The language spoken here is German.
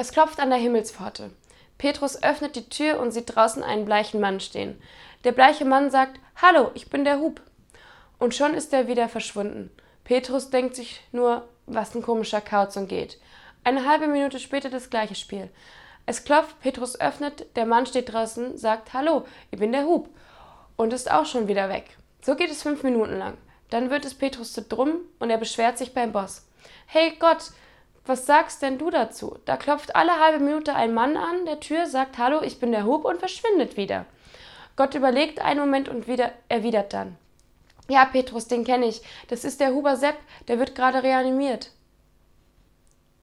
Es klopft an der Himmelspforte. Petrus öffnet die Tür und sieht draußen einen bleichen Mann stehen. Der bleiche Mann sagt, Hallo, ich bin der Hub. Und schon ist er wieder verschwunden. Petrus denkt sich nur, was ein komischer Kauz und geht. Eine halbe Minute später das gleiche Spiel. Es klopft, Petrus öffnet, der Mann steht draußen, sagt Hallo, ich bin der Hub und ist auch schon wieder weg. So geht es fünf Minuten lang. Dann wird es Petrus zu drum und er beschwert sich beim Boss. Hey Gott, was sagst denn du dazu? Da klopft alle halbe Minute ein Mann an der Tür, sagt Hallo, ich bin der Hub und verschwindet wieder. Gott überlegt einen Moment und wieder erwidert dann. Ja, Petrus, den kenne ich. Das ist der Huber Sepp, der wird gerade reanimiert.